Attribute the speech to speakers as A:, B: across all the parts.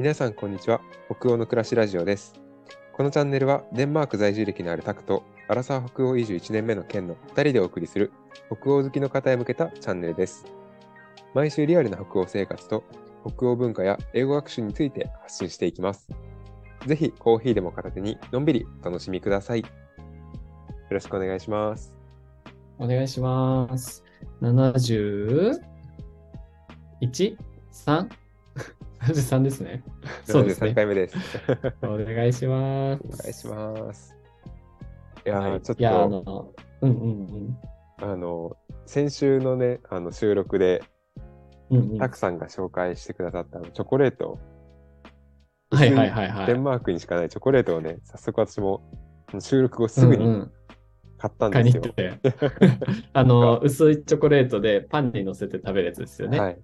A: 皆さんこんにちは北欧の暮らしラジオですこのチャンネルはデンマーク在住歴のあるタクとアラサー北欧移住1年目の県の2人でお送りする北欧好きの方へ向けたチャンネルです毎週リアルな北欧生活と北欧文化や英語学習について発信していきますぜひコーヒーでも片手にのんびりお楽しみくださいよろしくお願いします
B: お願いします。71?3? 73ですね。そうです
A: 73
B: ね。
A: 回目です
B: お願いします。
A: お願いしますいやー、ちょっと
B: あの、うんうん
A: あの、先週のね、あの収録で、
B: うん。うんうん、は
A: たくさんが紹介してくださったチョコレート、
B: いはいはいはい。
A: デンマークにしかないチョコレートをね、早速私も収録後すぐに
B: うんうん
A: 買ったんですよ。
B: に行って。あの、薄いチョコレートでパンに乗せて食べるやつですよね。
A: はい。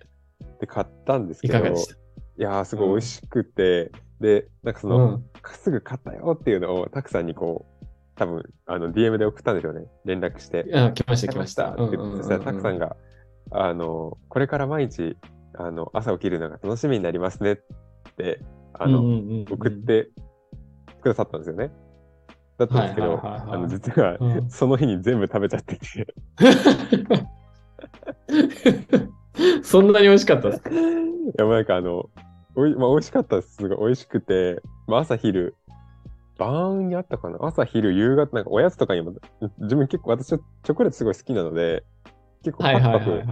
A: で、買ったんですけど、
B: いかがでした？
A: いやー、すごい美味しくて、で、なんかその、
B: うん。
A: すぐ買ったよっていうのをたくさんにこう、多分あの DM で送ったんですよね、連絡して。
B: あ、来ました来ました。
A: ってそしたらたくさんが、あの、これから毎日、あの、朝起きるのが楽しみになりますねって、あの、送っ。てくださったんですよね。だったんですけど、
B: はいはいはいはい
A: あの、実は、
B: うん
A: その日に全部食べちゃってて、
B: そんなに美味しかったですか？
A: いや、なんかあの、おいまあ、美味しかったです。すごい。美味しくて、まあ、朝昼、晩にあったかな。朝昼、夕方、なんかおやつとかにも、自分結構、私はチョコレートすごい好きなので、結構パクパク。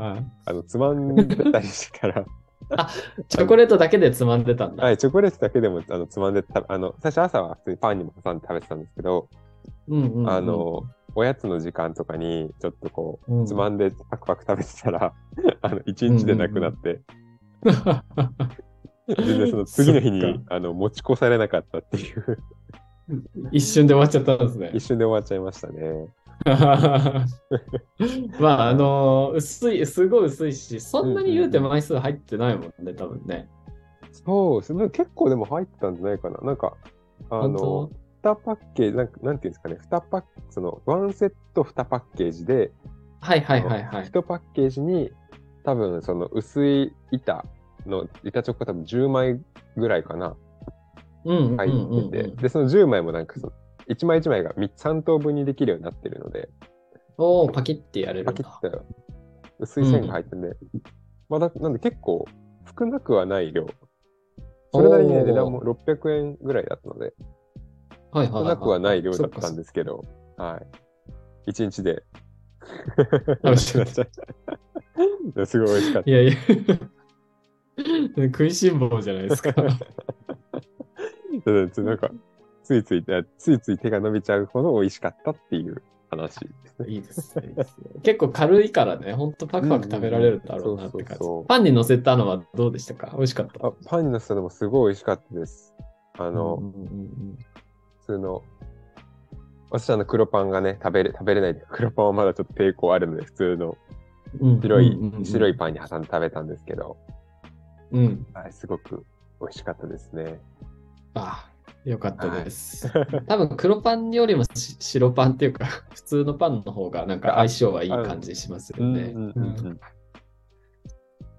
A: あの、つまんでたりしてから、
B: チョコレートだけでつまんでたんだ。
A: はい、チョコレートだけでもあのつまんでた、あの、最初朝は普通にパンにも挟んで食べてたんですけど、
B: うんうんうん。
A: あの、おやつの時間とかに、ちょっとこう、
B: うん。
A: つまんでパクパク食べてたら、あの、一日でなくなって、全然その次の日に、あの、持ち越されなかったっていう、
B: 一瞬で終わっちゃったんですね
A: 一。瞬で終わっちゃいましたね。
B: まあ、あの薄い、すごい薄いし、そんなに言うて枚数入ってないもんね、多分ね。
A: そうですね。結構でも入ってたんじゃないかな。なんか、あ
B: 本
A: の、2パッケージ、なんかなんていうんですかね、2パッその、1セット2パッケージで、
B: はいはいはいはい。
A: 1パッケージに多分その薄い板の板チョコ多分10枚ぐらいかな。
B: うんうん
A: 入
B: うん
A: ってて、
B: うん。
A: でその10枚もなんかその1枚1枚が3等分にできるようになってるので。
B: おー、パキってやれるんだ。
A: パキッと薄い線が入ってて、まだなんで結構少なくはない量。それなりに値段も600円ぐらいだったので。
B: はいはいはい。
A: 少なくはない量だったん
B: で
A: ですけど、はい。1日で。
B: 美味しかっ
A: たすごい美味しかった。
B: いやいや。食いしん坊じゃないですか。
A: なんか、ついつい、あついつい手が伸びちゃうほど美味しかったっていう話ですね。
B: いいですね。いいですね結構軽いからね、ほんとパクパク食べられるだろうなって感じ。パンに乗せたのはどうでしたか？美味しかった。
A: あパンにのせたのもすごい美味しかったです。あ
B: あ
A: の、普通の、私あの黒パンがね、食べれ、食べれない。黒パンはまだちょっと抵抗あるので、普通の白い、白い
B: パ
A: パンに挟んで食べたんですけど、
B: ン。うん。
A: はい、すごく美味しかったですね。
B: あよかったです。多分黒パンよりもし白パンっていうか、普通のパンの方がなんか相性はいい感じしますよね。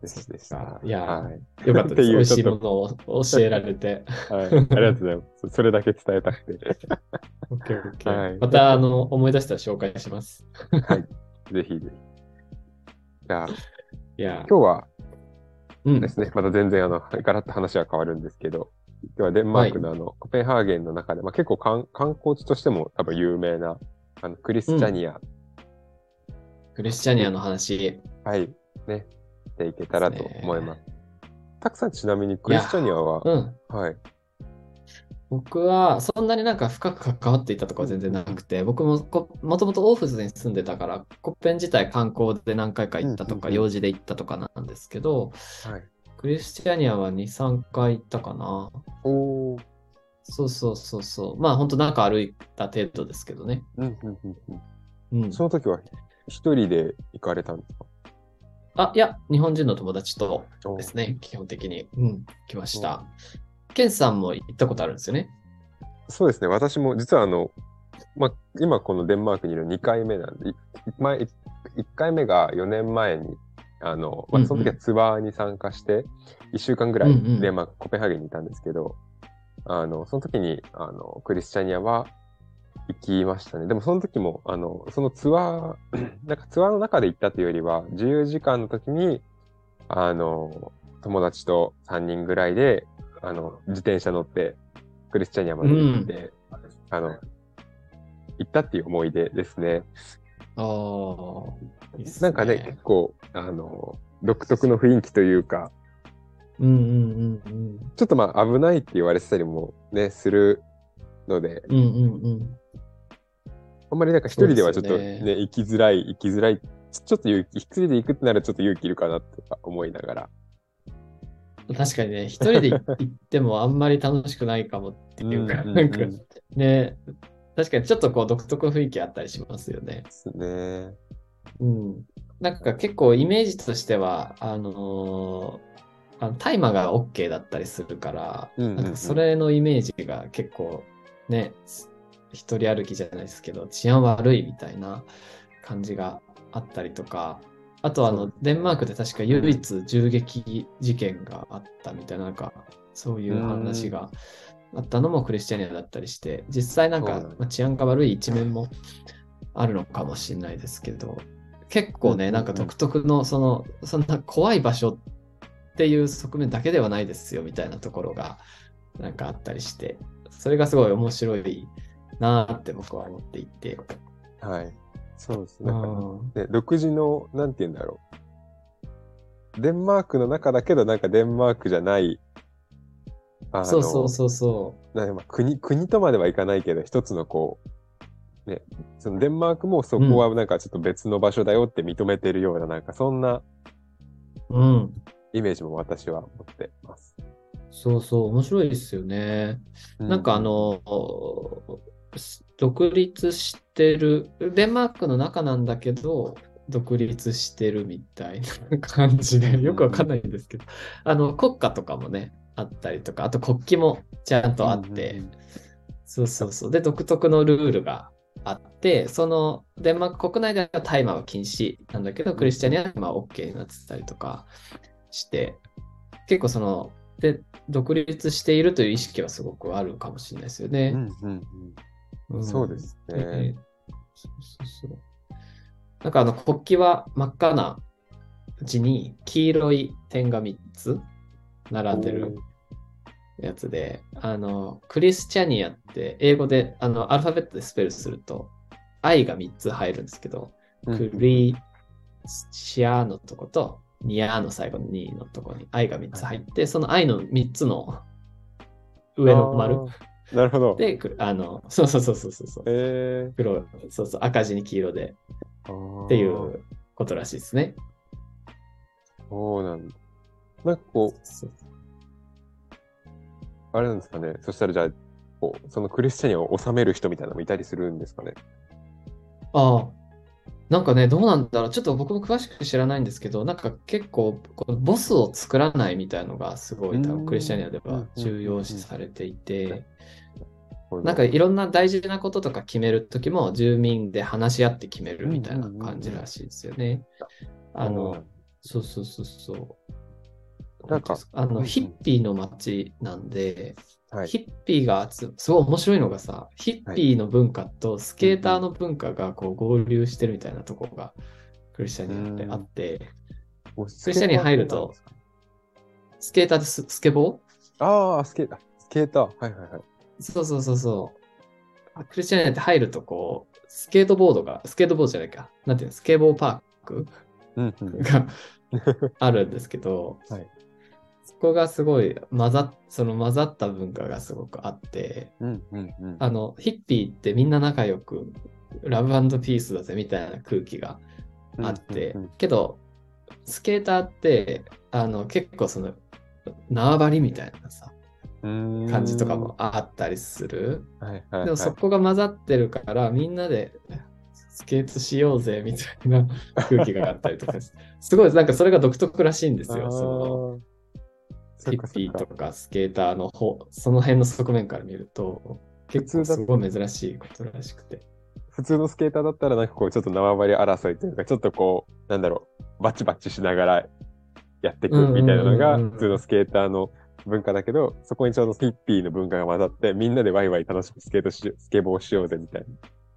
A: ですでした。
B: いや
A: はい。
B: よかったです。美味しいものを教えられて。
A: はい、ありがとうございます。それだけ伝えたくて。
B: オッケーオッケー
A: はい
B: またあの思い出したら紹介します。
A: ぜひぜひ。じゃあ、
B: いや、
A: 今日は
B: うん
A: ですね、また全然あの、ガラッと話は変わるんですけど、今日はデンマークのあの、コペンハーゲンの中で、まあ、結構観観光地としても多分有名な、あの、クリスチャニア、
B: クリスチャニアの話。
A: はい、ね、していけたらと思います。たくさんちなみにクリスチャニアは、
B: うん。
A: はい、
B: 僕はそんなになんか深く関わっていたとかは全然なくて、僕もこもともとオーフズに住んでたから、コッペン自体観光で何回か行ったとか、用事で行ったとかなんですけど、
A: はい。
B: クリスチャニアは2、3回行ったかな。
A: おー、
B: そうそうそうそう。まあ本当なんか歩いた程度ですけどね。
A: うん、うん、うんうん。
B: うん。
A: その時は一人で行かれたんですか？
B: あ、いや、日本人の友達とですね、基本的に。うん、来ました。ケンさんも行ったことあるんですよね？
A: そうですね、私も実はあの、まあ、今このデンマークにいる2回目なんで、い前、1回目が4年前にあの、まその時はツアーに参加して、1週間ぐらいデンマーク、コペンハーゲンにいたんですけど、あの、その時に、あの、クリスチャニアは行きましたね。でもその時も、あの、そのツアー、なんかツアーの中で行ったというよりは、自由時間の時に、あの、友達と3人ぐらいで、あの、自転車乗って、クリスチャニアまで行って、あの、行ったっていう思い出ですね。
B: ああ、いいっす
A: なんかね、結構、あの、独特の雰囲気というか、
B: うんうんうん
A: ちょっとまあ危ないって言われてたりもね、するので、
B: うん。うんうんうん。
A: あんまりなんか一人ではちょっとね、
B: よ
A: 行きづらい、行きづらい、ちょちょっと勇気、一人で行くってならちょっと勇気いるかなとか思いながら。
B: 確かにね、一人で行ってもあんまり楽しくないかもっていうか、なんかね、確かにちょっとこう独特の雰囲気あったりしますよね。
A: ですね。
B: うん。なんか結構イメージとしては、あのーあの大麻が OK だったりするから、なんかそれのイメージが結構ね、一人歩きじゃないですけど、治安悪いみたいな感じがあったりとか、あとあのデンマークで確か唯一銃撃事件があったみたいな、なんかそういう話があったのもクリスチャニアだったりして、実際なんかまあ治安が悪い一面もあるのかもしれないですけど、結構ね、なんか独特の、その、そんな怖い場所っていう側面だけではないですよみたいなところがなんかあったりして、それがすごい面白いなーって僕は思っていて。
A: はい。そうです。
B: う
A: なんか、
B: ん
A: ね、独自の、なんて言うんだろう。デンマークの中だけど、なんかデンマークじゃない、
B: そうそうそうそ
A: なんかまあ国国とまではいかないけど、一つのこう、ね、そのデンマークもそこはなんかちょっと別の場所だよって認めてるような、なんかそんな
B: う。うん。
A: イメージも私は持ってます。
B: そうそう、面白いですよね。
A: う
B: なんかあ、の、独立してる、デンマークの中なんだけど、独立してるみたいな感じで、よくわかんないんですけど、あの、国歌とかもね、あったりとか、あと国旗もちゃんとあって、そうそうそう。で、独特のルールがあって、そのデンマーク国内では大麻は禁止なんだけど、クリスチャニアはまあ OK になってたりとかして、結構その、で、独立しているという意識はすごくあるかもしれないですよね。
A: うんうんうん、そうですね。
B: ね。そうそうそう。なんかあの国旗は真っ赤な字に黄色い点が3つ並んでるやつで、あの、クリスチャニアって英語で、あの、アルファベットでスペルすると、I が3つ入るんですけど、
A: うん
B: クリシアのとこと、ニアの最後の2のとこに I が3つ入って、その I の3つの上の丸
A: なるほど。
B: で、くあの、そうそうそうそうそう。
A: え
B: 黒、そうそう、赤字に黄色で
A: ー、
B: っていうことらしいですね。
A: そうなんだ。なんかこう、
B: そう
A: あれなんですかね。そしたらじゃあ、こうそのクリスチャニアを治める人みたいなのもいたりするんですかね。
B: ああ、なんかね、どうなんだろう。ちょっと僕も詳しく知らないんですけど、なんか結構、ボスを作らないみたいのがすごい多
A: うん
B: 分クリスチャニアでは重要視されていて、なんかいろんな大事なこととか決めるときも住民で話し合って決めるみたいな感じらしいですよね。あの、そうそうそうそう。
A: なんか
B: あの、ヒッピーの街なんで、
A: はい。
B: ヒッピーが集すごい面白いのがさ、ヒッピーの文化とスケーターの文化がこう合流してるみたいなところがクリスチャニアであって、
A: クリ
B: スチャニアに入るとスケーターですスケボ
A: ああ、スケーター。スケーター。はいはいはい。
B: ーそうそうそうそう。クリスチャニアって入るとこう、スケートボードが、スケートボードじゃないか、なんていうの、スケボーパーク？
A: うんうん。
B: があるんですけど、
A: はい
B: そこがすごい混ざ、その混ざった文化がすごくあって、
A: うんうんうん。
B: あの、ヒッピーってみんな仲良く、ラブピースだぜみたいな空気があって、
A: うんうん
B: けど、スケーターって、あの、結構その、縄張りみたいなさ、感じとかもあったりする。
A: はいはいはい。
B: でもそこが混ざってるから、みんなでスケートしようぜみたいな空気があったりとか、すごいなんかそれが独特らしいんですよ。そのヒッピーとかスケーターの方、その辺の側面から見ると、結構すごい珍しいことらしくて。
A: 普通のスケーターだったらなんかこうちょっと縄張り争いというかちょっとこうなんだろうバチバチしながらやっていくみたいなのが普通のスケーターの文化だけど、そこにちょうどヒッピーの文化が混ざって、みんなでワイワイ楽しくスケートし、スケボーしようぜみたいに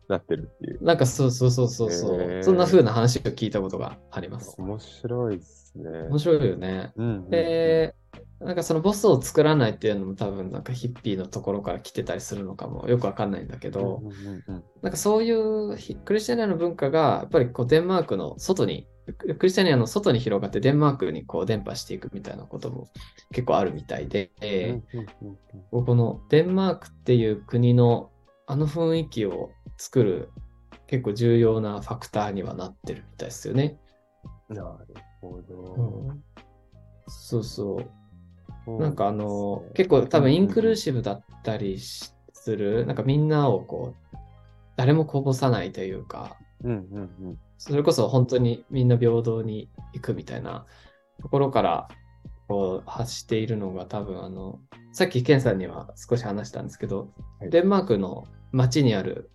A: なってるっていう。
B: なんかそうそうそうそうそう、
A: へー
B: そんな風な話を聞いたことがあります。
A: 面白いですね。
B: 面白いよね。
A: うんうんうん
B: で、なんかそのボスを作らないっていうのも多分なんかヒッピーのところから来てたりするのかもよくわかんないんだけど、
A: うんうんうん
B: なんかそういうヒクリスチャニアの文化がやっぱりこうデンマークの外に、ククリスチャニアの外に広がってデンマークにこう伝播していくみたいなことも結構あるみたいで、
A: うんうんうんうん
B: このデンマークっていう国のあの雰囲気を作る結構重要なファクターにはなってるみたいですよね。
A: なるほど。
B: そうそう。
A: そう
B: なんかあの、
A: ね
B: 結構多分インクルーシブだったりしする、なんかみんなをこう、誰もこぼさないというか、
A: うんうんうん。
B: それこそ本当にみんな平等に行くみたいなところからこう発しているのが多分あの、さっきケンさんには少し話したんですけど、
A: はい。
B: デンマークの街にある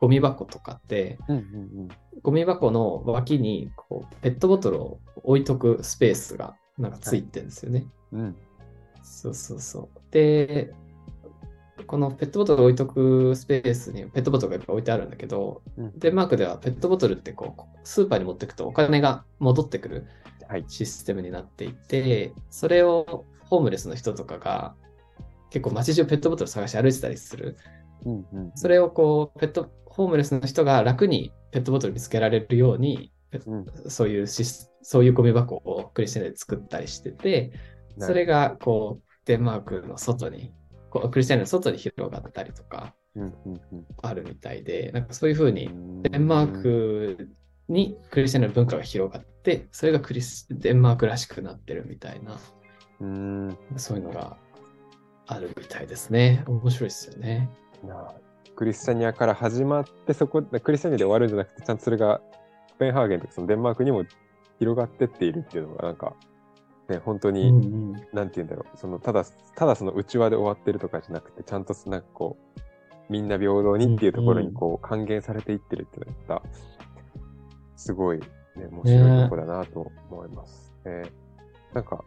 B: ゴミ箱とかって、
A: うんうん
B: ゴミ箱の脇にこうペットボトルを置いとくスペースがなんかついてるんですよね。
A: うんうん
B: そうそうそう。で、このペットボトル置いとくスペースにペットボトルがいっぱい置いてあるんだけど、
A: うん
B: デンマークではペットボトルってこうスーパーに持ってくとお金が戻ってくる
A: はい
B: システムになっていて、それをホームレスの人とかが結構街中ペットボトル探して歩いてたりする。
A: うんうん
B: それをこうペット、ホームレスの人が楽にペットボトル見つけられるように、
A: うん。
B: そういうシスそういうゴミ箱をクリスチャンで作ったりしてて、それがこうデンマークの外に、こうクリスチャンの外に広がったりとかあるみたいで、なんかそういうふうに
A: うん。
B: デンマークにクリスチャンの文化が広がって、それがクリスデンマークらしくなってるみたいな、
A: うん。
B: そういうのがあるみたいですね。面白いですよね。
A: なクリスチャニアから始まってそこクリスチャニアで終わるんじゃなくてちゃんとそれがコペンハーゲンとかそのデンマークにも広がってっているっていうのがなんかね本当に、
B: うんうん
A: なんて言うんだろうそのただただその内輪で終わってるとかじゃなくてちゃんとなんかこうみんな平等にっていうところにこう還元されていってるっていうのがまたすごいね面白いところだなと思います。えーなんか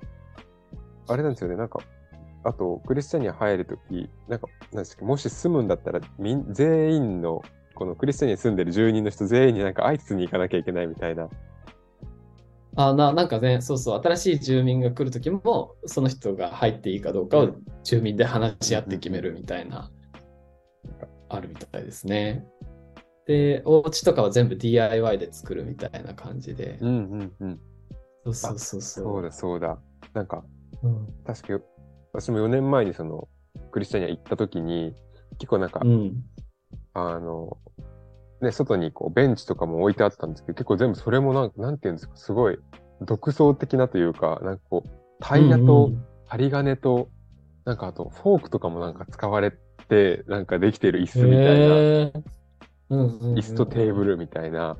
A: あれなんですよねなんかあとクリスチャニア入るときなんかなんですかもし住むんだったらみん全員のこのクリスチャニアに住んでる住人の人全員になんか挨拶に行かなきゃいけないみたいな
B: あななんかね、そうそう、新しい住民が来るときも、その人が入っていいかどうかを住民で話し合って決めるみたいな、あるみたいですね。で、お家とかは全部 DIY で作るみたいな感じで。
A: うんうんうん
B: そうそうそうそう。
A: そうだそうだなんか
B: うん
A: 確か私も4年前にそのクリスチャニア行った時に結構なんか、
B: うん。
A: あのね外にこうベンチとかも置いてあったんですけど結構全部それもなんかなんていうんですかすごい独創的なというかなんかこうタイヤと針金と、なんかあとフォークとかもなんか使われてなんかできてる椅子みたいな、
B: へー。うんうんうん。
A: 椅子とテーブルみたいな。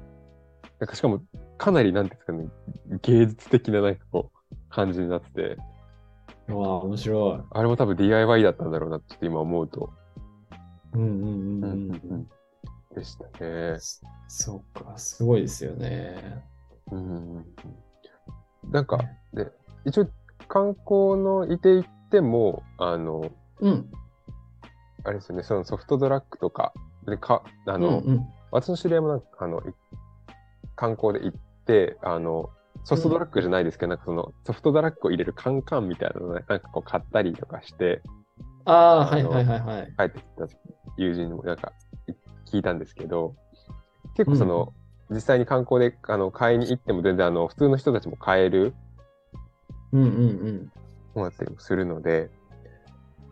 A: なんかしかもかなりなんていうんですかね芸術的ななんかこう感じになってて
B: うわあ、面白い。
A: あれも多分 DIY だったんだろうなってちょっと今思うと
B: うんうんうんうん。
A: うんでしたね。
B: そうか、すごいですよね。
A: うんなんか、で、一応観光のいて行っても、あの、
B: うん。
A: あれですよね、そのソフトドラッグとか、でかあの、
B: うんうん
A: 私の知り合いもなんかあのい観光で行って、あの、ソフトドラッグじゃないですけど、なんかそのソフトドラッグを入れるカンカンみたいなのなんかこう買ったりとかして、
B: ああ、はいはいはいはい。
A: 帰ってきた友人にもなんかい聞いたんですけど、結構その、実際に観光であの買いに行っても全然あの普通の人たちも買える
B: うんうん
A: ものだったりもするので、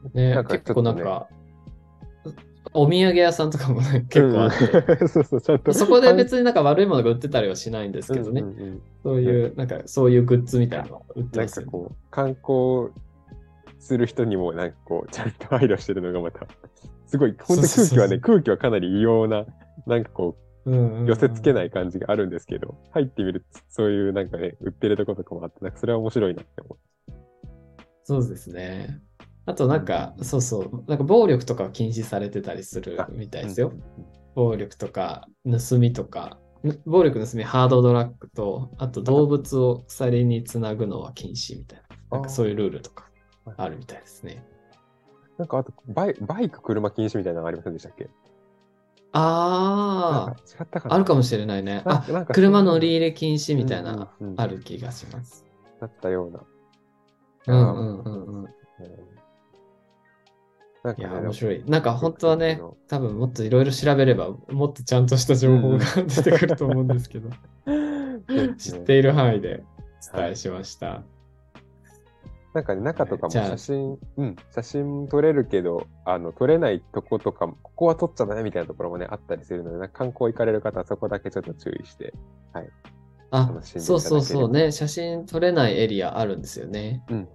B: うん。ね
A: なんかちょっとね
B: 結構なんか、お土産屋さんとかもね、結構あって、
A: うん。そうそう、ちゃんと。
B: そこで別になんか悪いものが売ってたりはしないんですけどね、
A: うんうんうん。
B: そういう、なんかそういうグッズみたいなのを売って
A: なん
B: ます。よね。
A: かこう、観光する人にもなんかこう、ちゃんと配慮してるのがまた、すごい、本当に空気はね、空気はかなり異様な、なんかこう、
B: うんうんうん。
A: 寄せ付けない感じがあるんですけど、入ってみると、そういうなんかね、売ってるとことかもあって、なんかそれは面白いなって思
B: そうですね。あとなんか、そうそう、なんか暴力とかは禁止されてたりする
A: あ
B: みた
A: う。
B: いですよ
A: うん。
B: 暴力とか、盗みとか、暴力の罪ハードドラッグと、あと動物を鎖につなぐのは禁止みたいな、なんかそういうルールとかあるみたいですね。
A: なんかあとバイ、バイク、車禁止みたいなのありませんでしたっけ？
B: ああ、
A: 違ったかな？
B: あるかもしれないね。あ、
A: なんか
B: 車乗り入れ禁止みたいな、ある気がします。
A: だったような。
B: うんうんうんうん。
A: うんなんかね
B: いや、面白い。なんか本当はね多分もっといろいろ調べれば、もっとちゃんとした情報が出てくると思うんですけど、知っている範囲でお伝えしました。
A: なんかね、中とかも写真、うん、写真撮れるけど、あの、撮れないとことかも、ここは撮っちゃダメみたいなところもね、あったりするので、観光行かれる方はそこだけちょっと注意して。
B: あ
A: 楽しんでいただければ
B: そうそうそうね、写真撮れないエリアあるんですよね。
A: うん。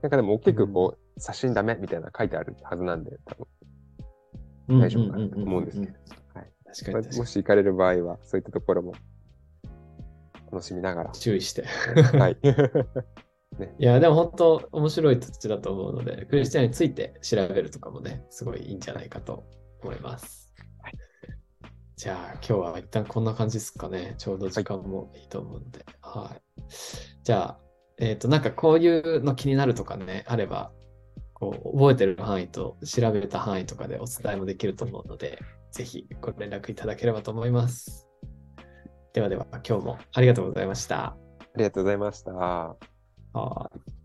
A: なんかでも大きくこう、写真ダメみたいな書いてあるはずなんで、多分大丈夫かなと思うんですけど。はい
B: 確かに確かに。
A: まあもし行かれる場合は、そういったところも楽しみながら。
B: 注意して。
A: はい。
B: いや、でも本当面白い土地だと思うので、クリスチャンについて調べるとかもね、すごいいいんじゃないかと思います。
A: はい
B: じゃあ、今日は一旦こんな感じですかね。ちょうど時間もいいと思うので。はい。じゃあ、えっ、と、なんかこういうの気になるとかね、あれば、こう、覚えてる範囲と調べた範囲とかでお伝えもできると思うので、ぜひご連絡いただければと思います。ではでは、今日もありがとうございました。
A: ありがとうございました。
B: はい